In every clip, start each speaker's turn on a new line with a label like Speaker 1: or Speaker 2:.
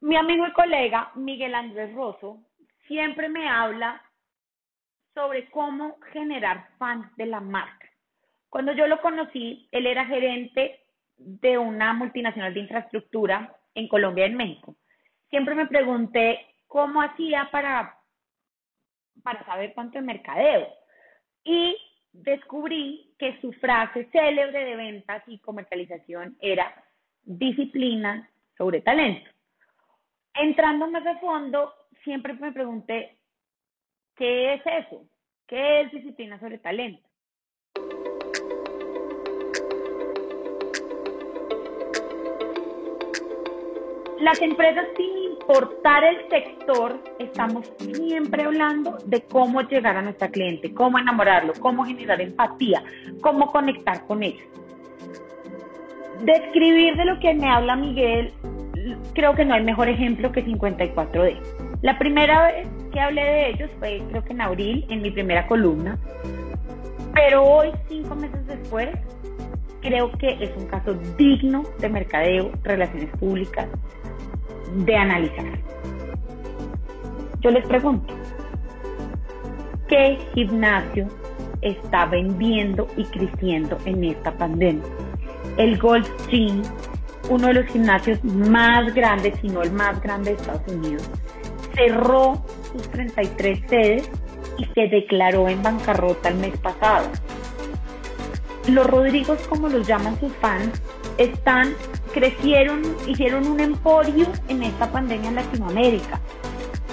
Speaker 1: Mi amigo y colega Miguel Andrés Rosso siempre me habla sobre cómo generar fans de la marca. Cuando yo lo conocí, él era gerente de una multinacional de infraestructura en Colombia y en México. Siempre me pregunté cómo hacía para, para saber cuánto es mercadeo. Y descubrí que su frase célebre de ventas y comercialización era disciplina sobre talento. Entrando más a fondo, siempre me pregunté, ¿qué es eso? ¿Qué es disciplina sobre talento? Las empresas, sin importar el sector, estamos siempre hablando de cómo llegar a nuestra cliente, cómo enamorarlo, cómo generar empatía, cómo conectar con ellos. Describir de lo que me habla Miguel, creo que no hay mejor ejemplo que 54D. La primera vez que hablé de ellos fue, creo que en abril, en mi primera columna, pero hoy, cinco meses después, creo que es un caso digno de mercadeo, relaciones públicas, de analizar. Yo les pregunto, ¿qué gimnasio está vendiendo y creciendo en esta pandemia? El Gold Gym, uno de los gimnasios más grandes, si no el más grande de Estados Unidos, cerró sus 33 sedes y se declaró en bancarrota el mes pasado. Los Rodrigos, como los llaman sus fans, están crecieron, hicieron un emporio en esta pandemia en Latinoamérica.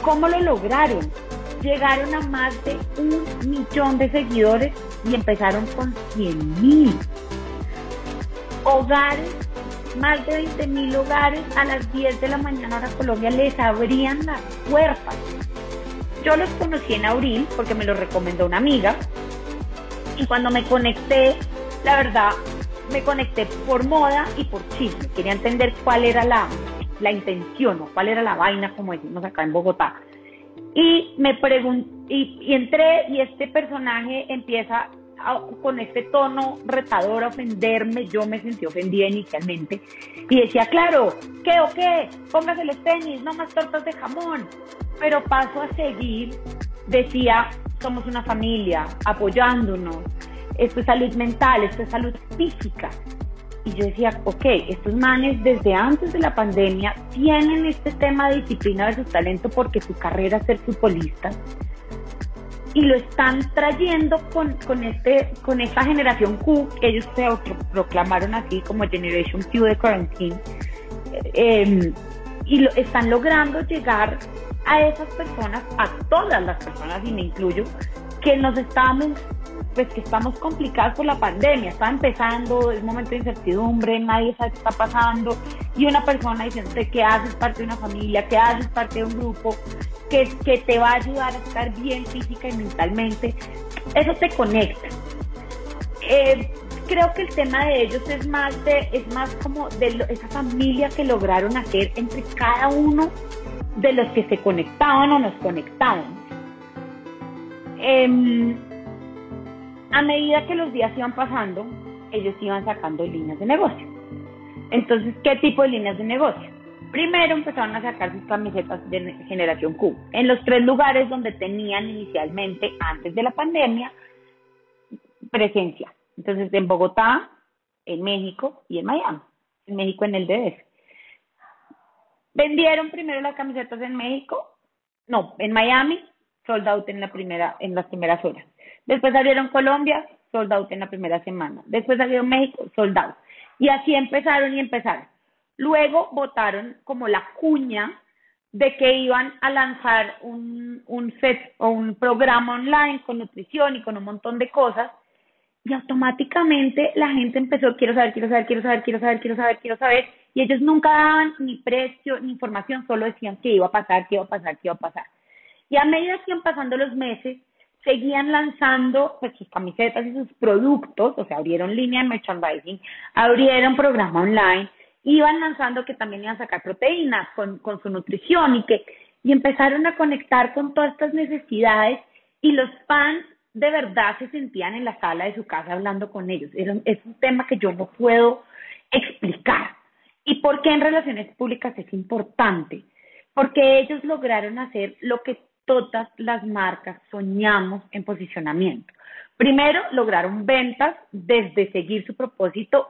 Speaker 1: ¿Cómo lo lograron? Llegaron a más de un millón de seguidores y empezaron con 100 mil. Hogares, más de 20 mil hogares a las 10 de la mañana hora Colombia les abrían las puertas. Yo los conocí en abril porque me lo recomendó una amiga y cuando me conecté, la verdad, me conecté por moda y por chisme. Quería entender cuál era la, la intención o cuál era la vaina, como decimos acá en Bogotá. Y me pregunté, y, entré y este personaje empieza con este tono retador a ofenderme. Yo me sentí ofendida inicialmente y decía, claro, ¿qué o qué? Póngase los tenis, no más tortas de jamón. Pero paso a seguir, decía, somos una familia, apoyándonos, esto es salud mental, esto es salud física. Y yo decía, ok, estos manes desde antes de la pandemia tienen este tema de disciplina versus talento porque su carrera es ser futbolista y lo están trayendo con, con, este, con esta generación Q, que ellos se proclamaron así como Generation Q de Quarantine, em, y lo, están logrando llegar a esas personas, a todas las personas, y me incluyo, que nos estamos pues que estamos complicados por la pandemia, está empezando, es momento de incertidumbre, nadie sabe qué está pasando, y una persona diciéndote que haces parte de una familia, que haces parte de un grupo, que, que te va a ayudar a estar bien física y mentalmente, eso te conecta. Eh, creo que el tema de ellos es más de, es más como de esa familia que lograron hacer entre cada uno de los que se conectaban o nos conectaban. Eh, a medida que los días iban pasando, ellos iban sacando líneas de negocio. Entonces, ¿qué tipo de líneas de negocio? Primero empezaron a sacar sus camisetas de generación Q en los tres lugares donde tenían inicialmente, antes de la pandemia, presencia. Entonces, en Bogotá, en México y en Miami. En México, en el DF. Vendieron primero las camisetas en México, no, en Miami, sold out en, la primera, en las primeras horas. Después abrieron Colombia, sold out en la primera semana. Después abrieron México, sold out. Y así empezaron y empezaron. Luego votaron como la cuña de que iban a lanzar un, un set o un programa online con nutrición y con un montón de cosas. Y automáticamente la gente empezó, quiero saber, quiero saber, quiero saber, quiero saber, quiero saber, quiero saber. Y ellos nunca daban ni precio ni información, solo decían qué iba a pasar, qué iba a pasar, qué iba a pasar. Y a medida que iban pasando los meses, seguían lanzando pues, sus camisetas y sus productos, o sea, abrieron línea de merchandising, abrieron programa online, iban lanzando que también iban a sacar proteínas con, con su nutrición y que y empezaron a conectar con todas estas necesidades y los fans de verdad se sentían en la sala de su casa hablando con ellos. es un tema que yo no puedo explicar. ¿Y por qué en relaciones públicas es importante? porque ellos lograron hacer lo que todas las marcas soñamos en posicionamiento. Primero, lograron ventas desde seguir su propósito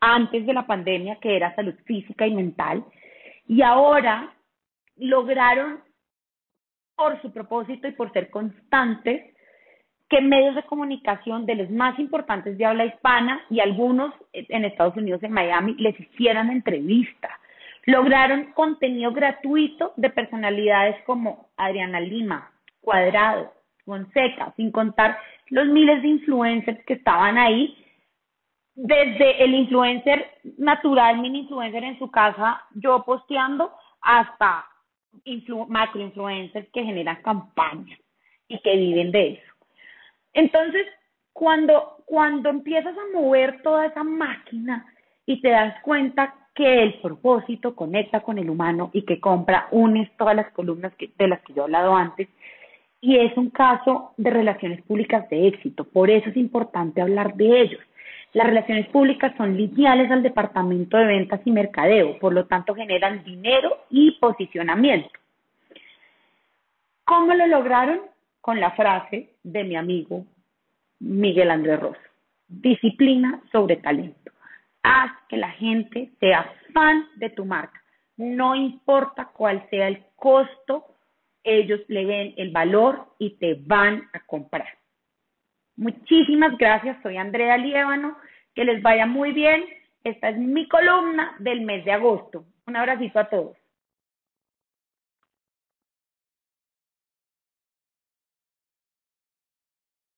Speaker 1: antes de la pandemia, que era salud física y mental, y ahora lograron, por su propósito y por ser constantes, que medios de comunicación de los más importantes de habla hispana y algunos en Estados Unidos, en Miami, les hicieran entrevistas. Lograron contenido gratuito de personalidades como Adriana Lima, Cuadrado, Fonseca, sin contar los miles de influencers que estaban ahí, desde el influencer natural, mini influencer en su casa, yo posteando, hasta macro influencers que generan campañas y que viven de eso. Entonces, cuando, cuando empiezas a mover toda esa máquina y te das cuenta que el propósito conecta con el humano y que compra, unes todas las columnas de las que yo he hablado antes, y es un caso de relaciones públicas de éxito. Por eso es importante hablar de ellos. Las relaciones públicas son lineales al departamento de ventas y mercadeo, por lo tanto generan dinero y posicionamiento. ¿Cómo lo lograron? con la frase de mi amigo Miguel Andrés Rosso. Disciplina sobre talento. Haz que la gente sea fan de tu marca. No importa cuál sea el costo, ellos le ven el valor y te van a comprar. Muchísimas gracias. Soy Andrea Liévano. Que les vaya muy bien. Esta es mi columna del mes de agosto. Un abracito a todos.